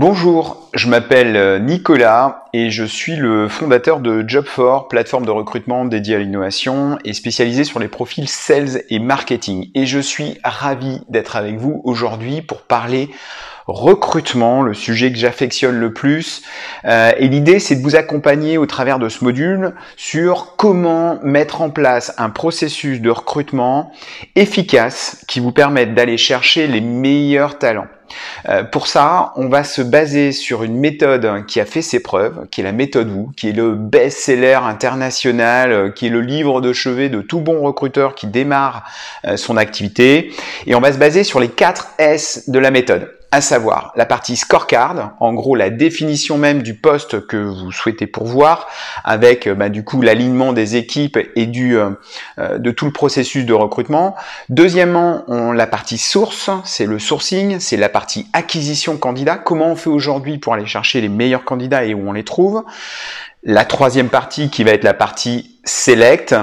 Bonjour, je m'appelle euh, Nicolas et je suis le fondateur de Job4, plateforme de recrutement dédiée à l'innovation et spécialisée sur les profils sales et marketing. Et je suis ravi d'être avec vous aujourd'hui pour parler recrutement, le sujet que j'affectionne le plus. Euh, et l'idée, c'est de vous accompagner au travers de ce module sur comment mettre en place un processus de recrutement efficace qui vous permette d'aller chercher les meilleurs talents. Euh, pour ça, on va se baser sur une méthode qui a fait ses preuves, qui est la méthode WU, qui est le best-seller international, euh, qui est le livre de chevet de tout bon recruteur qui démarre son activité. Et on va se baser sur les 4 S de la méthode à savoir la partie scorecard, en gros la définition même du poste que vous souhaitez pourvoir, avec bah, du coup l'alignement des équipes et du euh, euh, de tout le processus de recrutement. Deuxièmement, on, la partie source, c'est le sourcing, c'est la partie acquisition candidat, comment on fait aujourd'hui pour aller chercher les meilleurs candidats et où on les trouve? La troisième partie qui va être la partie select,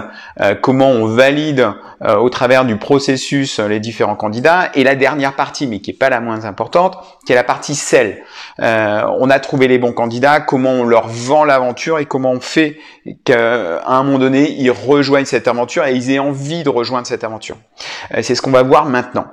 euh, comment on valide euh, au travers du processus les différents candidats. Et la dernière partie, mais qui est pas la moins importante, qui est la partie sell. Euh, on a trouvé les bons candidats, comment on leur vend l'aventure et comment on fait qu'à un moment donné, ils rejoignent cette aventure et ils aient envie de rejoindre cette aventure. C'est ce qu'on va voir maintenant.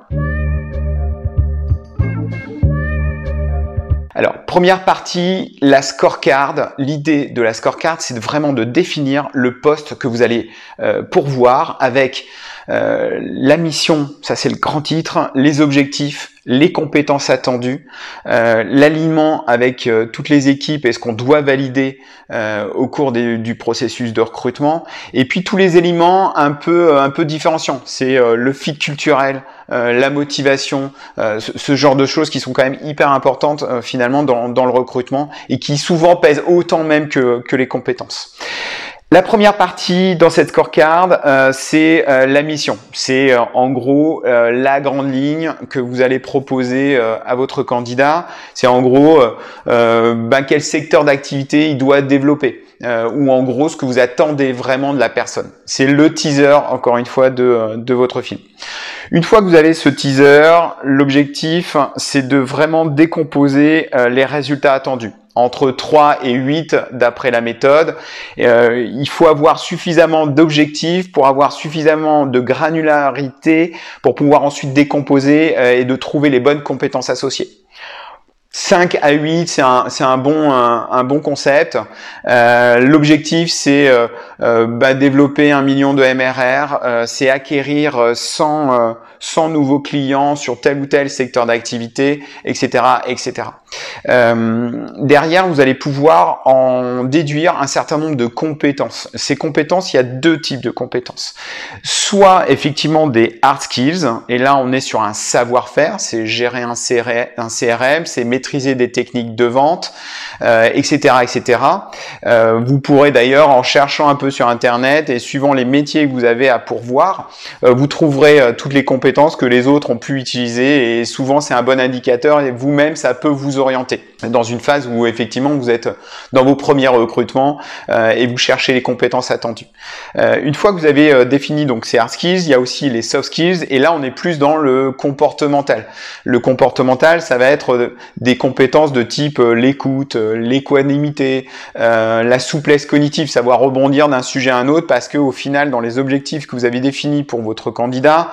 Alors, première partie, la scorecard. L'idée de la scorecard, c'est vraiment de définir le poste que vous allez euh, pourvoir avec euh, la mission, ça c'est le grand titre, les objectifs, les compétences attendues, euh, l'alignement avec euh, toutes les équipes et ce qu'on doit valider au cours du processus de recrutement, et puis tous les éléments un peu un peu différenciants. C'est le fit culturel, la motivation, ce, genre de choses qui sont quand même hyper importantes finalement dans, dans, le recrutement et qui souvent pèsent autant même que, que les compétences. La première partie dans cette scorecard, euh, c'est euh, la mission. C'est euh, en gros la grande ligne que vous allez proposer à votre candidat. C'est en gros ben, quel secteur d'activité il doit développer. ou en gros ce que vous attendez vraiment de la personne. C'est le teaser, encore une fois, de, de votre film. Une fois que vous avez ce teaser, l'objectif, c'est de vraiment décomposer les résultats attendus entre 3 et 8 d'après la méthode. Euh, il faut avoir suffisamment d'objectifs pour avoir suffisamment de granularité pour pouvoir ensuite décomposer euh, et de trouver les bonnes compétences associées. 5 à 8, c'est un, un, bon, un, bon concept. Euh, l'objectif, c'est bah, développer un million de MRR, c'est acquérir 100, 100 nouveaux clients sur tel ou tel secteur d'activité, etc., etc. Euh, derrière, vous allez pouvoir en déduire un certain nombre de compétences. Ces compétences, il y a deux types de compétences. Soit effectivement des hard skills, et là on est sur un savoir-faire, c'est gérer un CRM, c'est maîtriser des techniques de vente, euh, etc., etc. Euh, vous pourrez d'ailleurs, en cherchant un peu sur Internet et suivant les métiers que vous avez à pourvoir, vous trouverez toutes les compétences que les autres ont pu utiliser, et souvent c'est un bon indicateur, et vous-même ça peut vous orienter dans une phase où effectivement vous êtes dans vos premiers recrutements euh, et vous cherchez les compétences attendues. Euh, une fois que vous avez euh, défini donc ces hard skills, il y a aussi les soft skills et là on est plus dans le comportemental. Le comportemental, ça va être des compétences de type l'écoute, l'équanimité, la souplesse cognitive, savoir rebondir d'un sujet à un autre parce que au final dans les objectifs que vous avez définis pour votre candidat,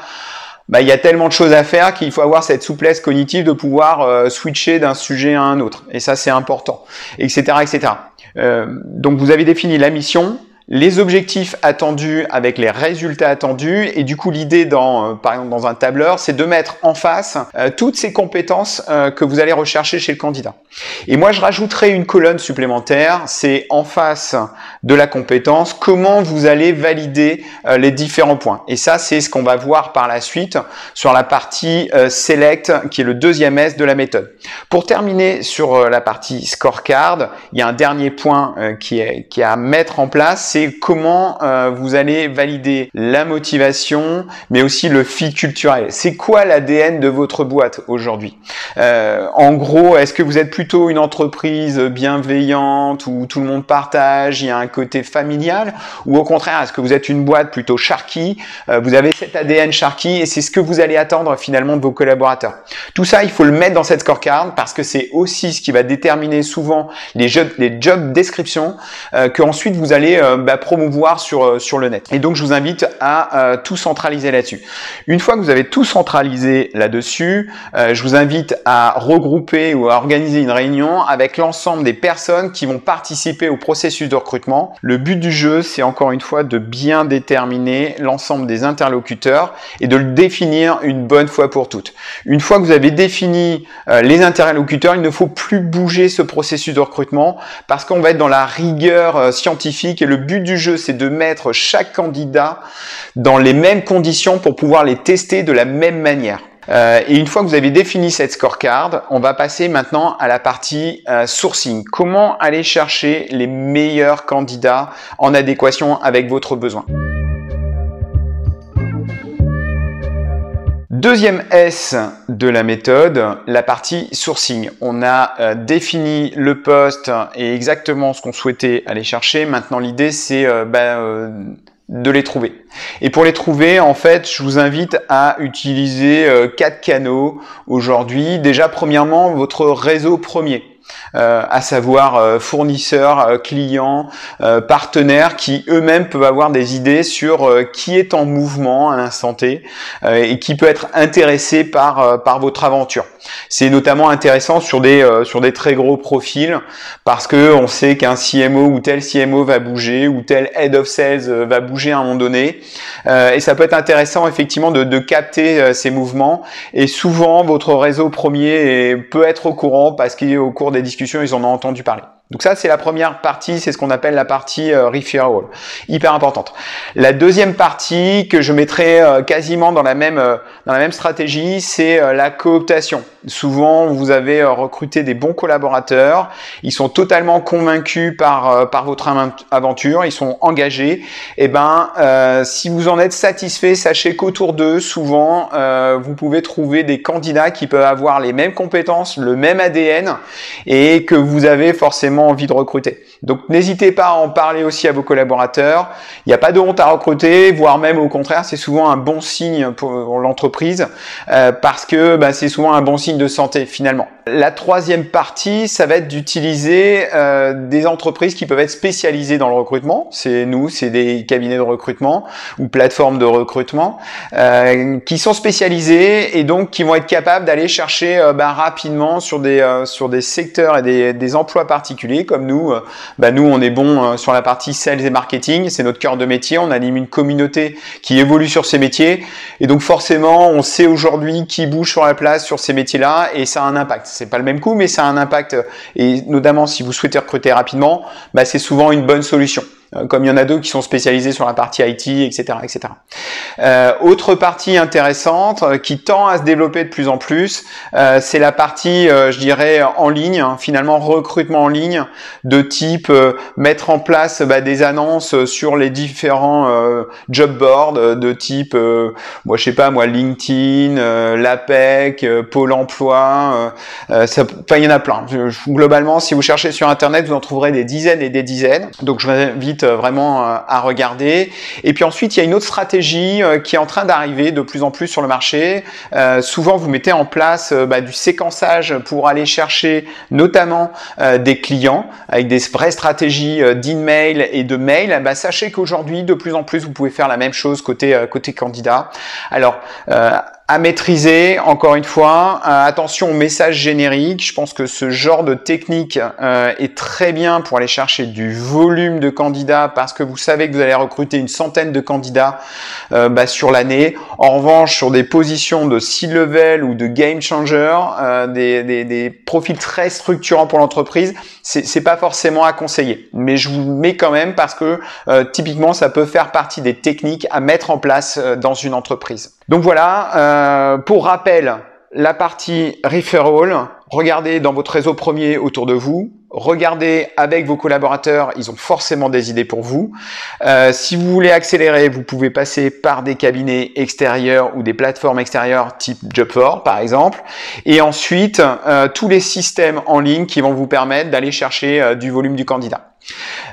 bah, il y a tellement de choses à faire qu'il faut avoir cette souplesse cognitive de pouvoir euh, switcher d'un sujet à un autre. Et ça, c'est important, etc., etc. Euh, donc, vous avez défini la mission, les objectifs attendus avec les résultats attendus. Et du coup, l'idée dans, euh, par exemple, dans un tableur, c'est de mettre en face euh, toutes ces compétences euh, que vous allez rechercher chez le candidat. Et moi, je rajouterai une colonne supplémentaire. C'est en face de la compétence, comment vous allez valider les différents points. Et ça, c'est ce qu'on va voir par la suite sur la partie select, qui est le deuxième S de la méthode. Pour terminer sur la partie scorecard, il y a un dernier point qui est, qui est à mettre en place, c'est comment euh, vous allez valider la motivation, mais aussi le fit culturel. C'est quoi l'ADN de votre boîte aujourd'hui? Euh, En gros, est-ce que vous êtes plutôt une entreprise bienveillante où tout le monde partage, il y a un côté familial, ou au contraire, est-ce que vous êtes une boîte plutôt sharky euh, Vous avez cet ADN sharky et c'est ce que vous allez attendre finalement de vos collaborateurs? Tout ça, il faut le mettre dans cette scorecard parce que c'est aussi ce qui va déterminer souvent les job, les job descriptions que ensuite vous allez bah, promouvoir sur, euh, sur le net. Et donc je vous invite à euh, tout centraliser là-dessus. Une fois que vous avez tout centralisé là-dessus, euh, je vous invite à regrouper ou à organiser une réunion avec l'ensemble des personnes qui vont participer au processus de recrutement. Le but du jeu, c'est encore une fois de bien déterminer l'ensemble des interlocuteurs et de le définir une bonne fois pour toutes. Une fois que vous avez défini les interlocuteurs, il ne faut plus bouger ce processus de recrutement parce qu'on va être dans la rigueur scientifique et le but du jeu, c'est de mettre chaque candidat dans les mêmes conditions pour pouvoir les tester de la même manière. Euh, et une fois que vous avez défini cette scorecard, on va passer maintenant à la partie euh, sourcing. Comment aller chercher les meilleurs candidats en adéquation avec votre besoin? Deuxième S de la méthode, la partie sourcing. On a euh, défini le poste et exactement ce qu'on souhaitait aller chercher. Maintenant, l'idée, c'est euh, bah, euh, de les trouver. Et pour les trouver, en fait, je vous invite à utiliser quatre canaux aujourd'hui. Déjà, premièrement, votre réseau premier. Euh, à savoir euh, fournisseurs, euh, clients, partenaires qui eux-mêmes peuvent avoir des idées sur qui est en mouvement à l'instant T et qui peut être intéressé par par votre aventure. C'est notamment intéressant sur des sur des très gros profils parce que on sait qu'un CMO ou tel CMO va bouger ou tel head of sales va bouger à un moment donné et ça peut être intéressant effectivement de, de capter ces mouvements et souvent votre réseau premier peut être au courant parce qu'au cours des discussions, ils en ont entendu parler. Donc ça, c'est la première partie, c'est ce qu'on appelle la partie euh, referral, hyper importante. La deuxième partie que je mettrai euh, quasiment dans la même euh, dans la même stratégie, c'est la cooptation. Souvent, vous avez recruté des bons collaborateurs, ils sont totalement convaincus par par votre aventure, ils sont engagés. Et eh ben, si vous en êtes satisfait, sachez qu'autour d'eux, souvent, vous pouvez trouver des candidats qui peuvent avoir les mêmes compétences, le même ADN, et que vous avez forcément envie de recruter. Donc n'hésitez pas à en parler aussi à vos collaborateurs. Il n'y a pas de honte à recruter, voire même au contraire, c'est souvent un bon signe pour l'entreprise euh, parce que bah, c'est souvent un bon signe de santé finalement. La troisième partie, ça va être d'utiliser euh, des entreprises qui peuvent être spécialisées dans le recrutement. C'est nous, c'est des cabinets de recrutement ou plateformes de recrutement euh, qui sont spécialisés et donc qui vont être capables d'aller chercher bah, rapidement sur des sur des secteurs et des, des emplois particuliers comme nous. Euh, bah, nous, on est bon euh, sur la partie sales et marketing, c'est notre cœur de métier. On anime une communauté qui évolue sur ces métiers, et donc forcément, on sait aujourd'hui qui bouge sur la place sur ces métiers-là, et ça a un impact. C'est pas le même coup, mais ça a un impact, et notamment si vous souhaitez recruter rapidement, bah, c'est souvent une bonne solution. Euh, comme il y en a deux qui sont spécialisés sur la partie IT, etc. etc. Euh, autre partie intéressante euh, qui tend à se développer de plus en plus, euh, c'est la partie, je dirais, en ligne, hein, finalement recrutement en ligne, de type mettre en place bah, des annonces sur les différents job boards, de type, moi je sais pas, moi LinkedIn, l'APEC, Pôle Emploi, il y en a plein. globalement, si vous cherchez sur Internet, vous en trouverez des dizaines et des dizaines. Donc je vous euh, vraiment euh, à regarder. Et puis ensuite, il y a une autre stratégie euh, qui est en train d'arriver de plus en plus sur le marché. souvent, vous mettez en place bah, du séquençage pour aller chercher notamment des clients avec des vraies stratégies d'email et de mail. Bah, sachez qu'aujourd'hui, de plus en plus, vous pouvez faire la même chose côté côté candidat. Alors à maîtriser, encore une fois. Euh, attention au message générique. Je pense que ce genre de technique euh, est très bien pour aller chercher du volume de candidats parce que vous savez que vous allez recruter une centaine de candidats euh, bah, sur l'année. En revanche, sur des positions de C-level ou de game changer, des, des, des, profils très structurants pour l'entreprise, c'est pas forcément à conseiller. Mais je vous mets quand même parce que typiquement, ça peut faire partie des techniques à mettre en place dans une entreprise. Donc voilà, euh, pour rappel, la partie referral, regardez dans votre réseau premier autour de vous, regardez avec vos collaborateurs, ils ont forcément des idées pour vous. Euh, si vous voulez accélérer, vous pouvez passer par des cabinets extérieurs ou des plateformes extérieures type Job4 par exemple. Et ensuite, euh, tous les systèmes en ligne qui vont vous permettre d'aller chercher du volume du candidat.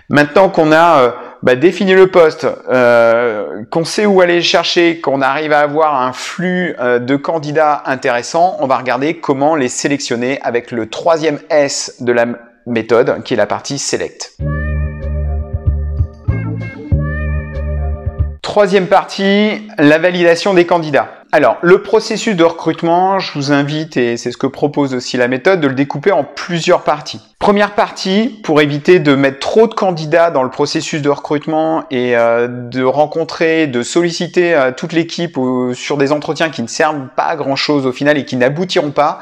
Maintenant qu'on a bah, définir le poste, euh, qu'on sait où aller chercher, qu'on arrive à avoir un flux euh, de candidats intéressants, on va regarder comment les sélectionner avec le troisième S de la méthode, qui est la partie Select. Troisième partie, la validation des candidats. Alors, le processus de recrutement, je vous invite, et c'est ce que propose aussi la méthode, de le découper en plusieurs parties. Première partie, pour éviter de mettre trop de candidats dans le processus de recrutement et euh, de rencontrer, de solliciter euh, toute l'équipe sur des entretiens qui ne servent pas à grand chose au final et qui n'aboutiront pas,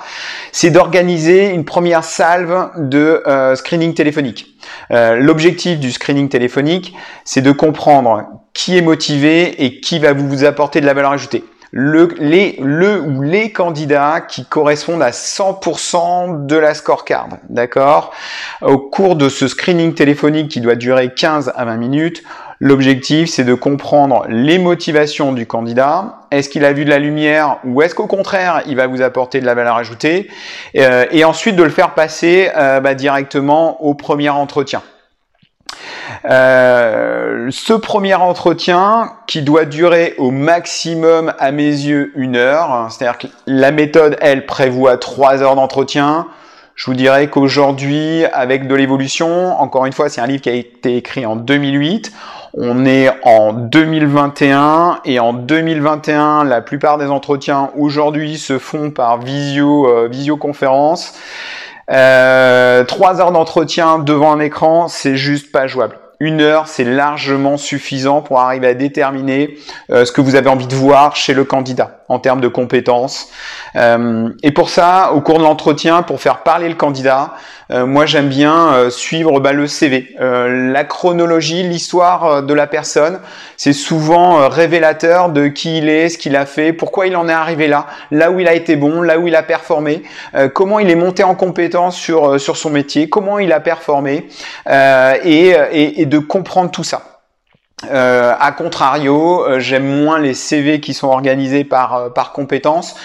c'est d'organiser une première salve de euh, screening téléphonique. L'objectif du screening téléphonique, c'est de comprendre qui est motivé et qui va vous apporter de la valeur ajoutée le, les, le ou les candidats qui correspondent à 100% de la scorecard. D'accord? Au cours de ce screening téléphonique qui doit durer 15 à 20 minutes, l'objectif c'est de comprendre les motivations du candidat. Est-ce qu'il a vu de la lumière ou est-ce qu'au contraire il va vous apporter de la valeur ajoutée? Euh, Et ensuite de le faire passer euh, bah, directement au premier entretien. Euh, ce premier entretien qui doit durer au maximum à mes yeux une heure, c'est-à-dire que la méthode elle prévoit trois heures d'entretien. Je vous dirais qu'aujourd'hui, avec de l'évolution, encore une fois, c'est un livre qui a été écrit en 2008. On est en 2021 et en 2021, la plupart des entretiens aujourd'hui se font par visio, euh, visioconférence. Euh, trois heures d'entretien devant un écran, c'est juste pas jouable. Une heure, c'est largement suffisant pour arriver à déterminer euh, ce que vous avez envie de voir chez le candidat en termes de compétences. Euh, et pour ça, au cours de l'entretien, pour faire parler le candidat, euh, moi j'aime bien suivre bah, le CV, la chronologie, l'histoire de la personne. C'est souvent révélateur de qui il est, ce qu'il a fait, pourquoi il en est arrivé là, là où il a été bon, là où il a performé, comment il est monté en compétence sur sur son métier, comment il a performé, et, et de comprendre tout ça. Euh, a contrario, euh, j'aime moins les CV qui sont organisés par, euh, par compétences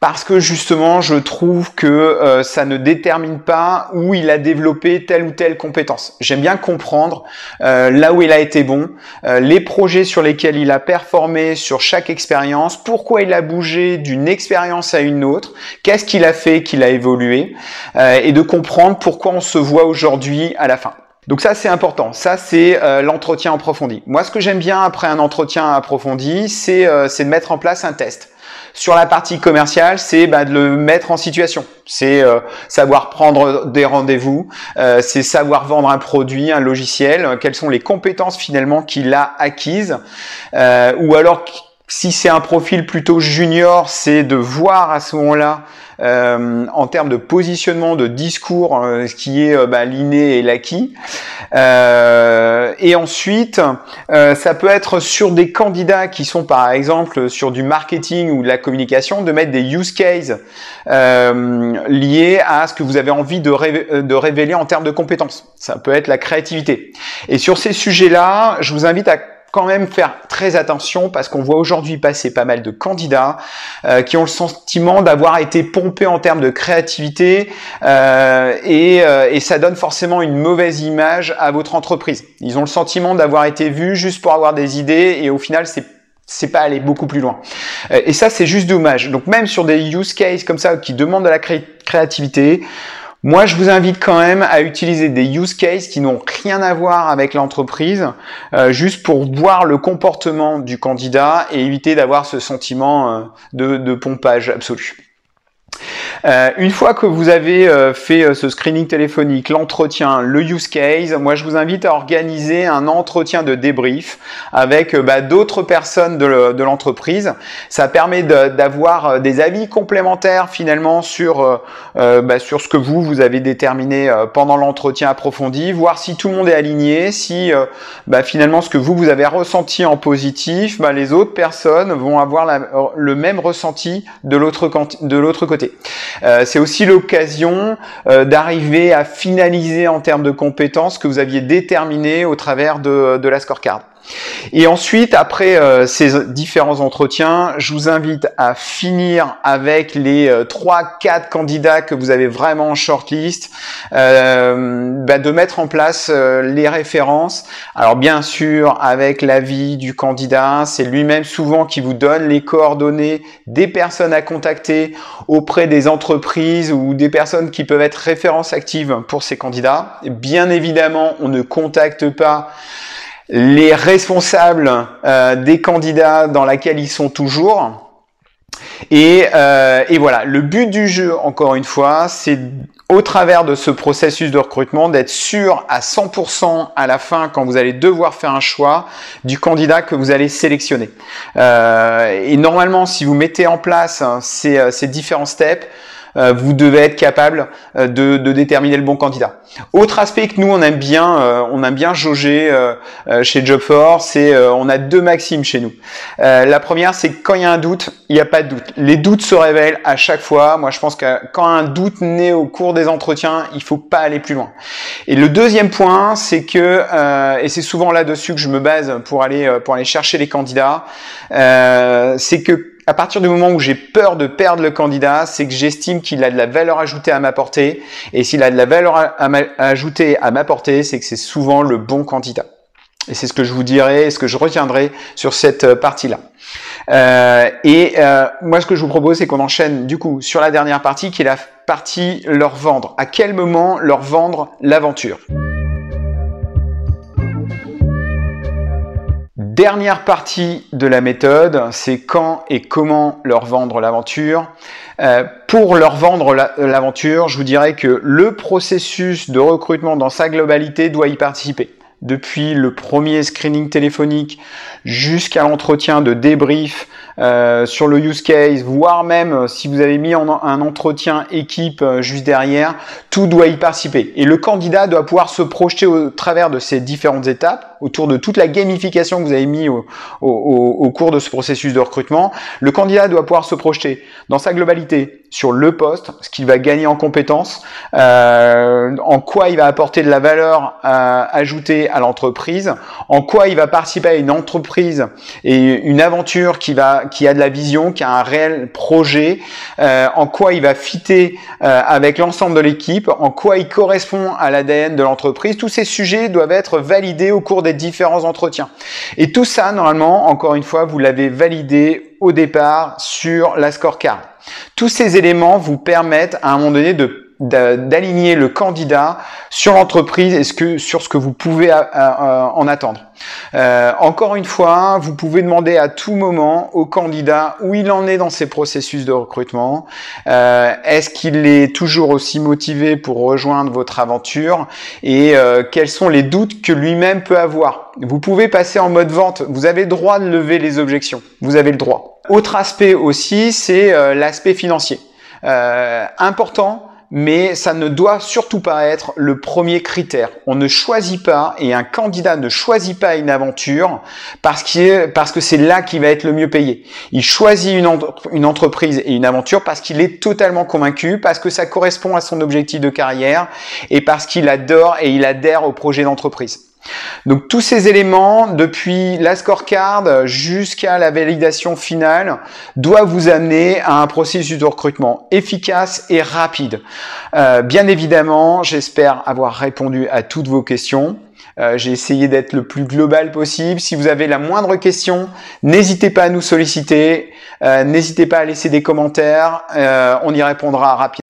parce que justement, je trouve que euh, ça ne détermine pas où il a développé telle ou telle compétence. J'aime bien comprendre là où il a été bon, les projets sur lesquels il a performé sur chaque expérience, pourquoi il a bougé d'une expérience à une autre, qu'est-ce qu'il a fait qu'il a évolué, et de comprendre pourquoi on se voit aujourd'hui à la fin. Donc ça, c'est important. Ça, c'est euh, l'entretien approfondi. Moi, ce que j'aime bien après un entretien approfondi, c'est euh, de mettre en place un test. Sur la partie commerciale, c'est bah, de le mettre en situation. C'est euh, savoir prendre des rendez-vous, c'est savoir vendre un produit, un logiciel, quelles sont les compétences finalement qu'il a acquises, ou alors si c'est un profil plutôt junior, c'est de voir à ce moment-là euh, en termes de positionnement, de discours, euh, ce qui est euh, bah, l'inné et l'acquis. et ensuite, ça peut être sur des candidats qui sont par exemple sur du marketing ou de la communication, de mettre des use cases liés à ce que vous avez envie de, de révéler en termes de compétences. Ça peut être la créativité. Et sur ces sujets-là, je vous invite à quand même faire très attention parce qu'on voit aujourd'hui passer pas mal de candidats euh, qui ont le sentiment d'avoir été pompés en termes de créativité euh, et, euh, et, ça donne forcément une mauvaise image à votre entreprise. Ils ont le sentiment d'avoir été vus juste pour avoir des idées et au final c'est c'est pas aller beaucoup plus loin. Et ça, c'est juste dommage. Donc même sur des use cases comme ça qui demandent de la créativité, Moi, je vous invite quand même à utiliser des use cases qui n'ont rien à voir avec l'entreprise, euh, juste pour voir le comportement du candidat et éviter d'avoir ce sentiment euh, de, de pompage absolu. Euh, une fois que vous avez euh, fait euh, ce screening téléphonique, l'entretien, le use case, moi je vous invite à organiser un entretien de débrief avec bah, d'autres personnes de l'entreprise. Ça permet d'avoir des avis complémentaires finalement sur bah, sur ce que vous vous avez déterminé pendant l'entretien approfondi, voir si tout le monde est aligné, si bah, finalement ce que vous vous avez ressenti en positif, les autres personnes vont avoir le même ressenti de l'autre côté. Euh, c'est aussi l'occasion euh, d'arriver à finaliser en termes de compétences que vous aviez déterminées au travers de, de la scorecard. Et ensuite, après euh, ces différents entretiens, je vous invite à finir avec les euh, trois, 4 quatre candidats que vous avez vraiment en shortlist, euh, bah, de mettre en place euh, les références. Alors bien sûr, avec l'avis du candidat, c'est lui-même souvent qui vous donne les coordonnées des personnes à contacter auprès des entreprises ou des personnes qui peuvent être références actives pour ces candidats. Bien évidemment, on ne contacte pas les responsables euh, des candidats dans laquelle ils sont toujours. Et, euh, et, voilà, le but du jeu, encore une fois, c'est au travers de ce processus de recrutement d'être sûr à 100% à la fin, quand vous allez devoir faire un choix, du candidat que vous allez sélectionner. Euh, et normalement, si vous mettez en place hein, ces, ces différents steps, vous devez être capable euh, de, de, déterminer le bon candidat. Autre aspect que nous on aime bien, euh, on aime bien jauger chez Jobforce, c'est on a deux maximes chez nous. la première, c'est quand il y a un doute, il n'y a pas de doute. Les doutes se révèlent à chaque fois. Moi, je pense que quand un doute naît au cours des entretiens, il faut pas aller plus loin. Et le deuxième point, c'est que et c'est souvent là-dessus que je me base pour aller pour aller chercher les candidats, c'est que à partir du moment où j'ai peur de perdre le candidat, c'est que j'estime qu'il a de la valeur ajoutée à m'apporter. Et s'il a de la valeur ajoutée à m'apporter, c'est que c'est souvent le bon candidat. Et c'est ce que je vous dirai, ce que je retiendrai sur cette euh, partie-là. Euh, et euh, moi, ce que je vous propose, c'est qu'on enchaîne du coup sur la dernière partie, qui est la partie leur vendre. À quel moment leur vendre l'aventure? Dernière partie de la méthode, c'est quand et comment leur vendre l'aventure. Euh, pour leur vendre l'aventure, je vous dirais que le processus de recrutement dans sa globalité doit y participer. Depuis le premier screening téléphonique jusqu'à l'entretien de débrief euh, sur le use case, voire même euh, si vous avez mis en, un entretien équipe euh, juste derrière, tout doit y participer. Et le candidat doit pouvoir se projeter au travers de ces différentes étapes, autour de toute la gamification que vous avez mis au, au cours de ce processus de recrutement. Le candidat doit pouvoir se projeter dans sa globalité sur le poste, ce qu'il va gagner en compétences, euh, en quoi il va apporter de la valeur euh, ajoutée à l'entreprise, en quoi il va participer à une entreprise et une aventure qui va qui a de la vision, qui a un réel projet, euh, en quoi il va fitter euh, avec l'ensemble de l'équipe, en quoi il correspond à l'ADN de l'entreprise. Tous ces sujets doivent être validés au cours des différents entretiens. Et tout ça, normalement, encore une fois, vous l'avez validé au départ sur la scorecard. Tous ces éléments vous permettent à un moment donné de d'aligner le candidat sur l'entreprise et ce que, sur ce que vous pouvez euh, euh, en attendre. Euh, encore une fois, vous pouvez demander à tout moment au candidat où il en est dans ses processus de recrutement. Est-ce qu'il est toujours aussi motivé pour rejoindre votre aventure et quels sont les doutes que lui-même peut avoir? Vous pouvez passer en mode vente. Vous avez le droit de lever les objections. Vous avez le droit. Autre aspect aussi, c'est euh, l'aspect financier. Euh, important, mais ça ne doit surtout pas être le premier critère. On ne choisit pas, et un candidat ne choisit pas une aventure parce, parce que c'est là qu'il va être le mieux payé. Il choisit une entreprise et une aventure parce qu'il est totalement convaincu, parce que ça correspond à son objectif de carrière et parce qu'il adore et il adhère au projet d'entreprise. Donc tous ces éléments, depuis la scorecard jusqu'à la validation finale, doivent vous amener à un processus de recrutement efficace et rapide. Euh, bien évidemment, j'espère avoir répondu à toutes vos questions. Euh, j'ai essayé d'être le plus global possible. Si vous avez la moindre question, n'hésitez pas à nous solliciter. Euh, n'hésitez pas à laisser des commentaires. on y répondra rapidement.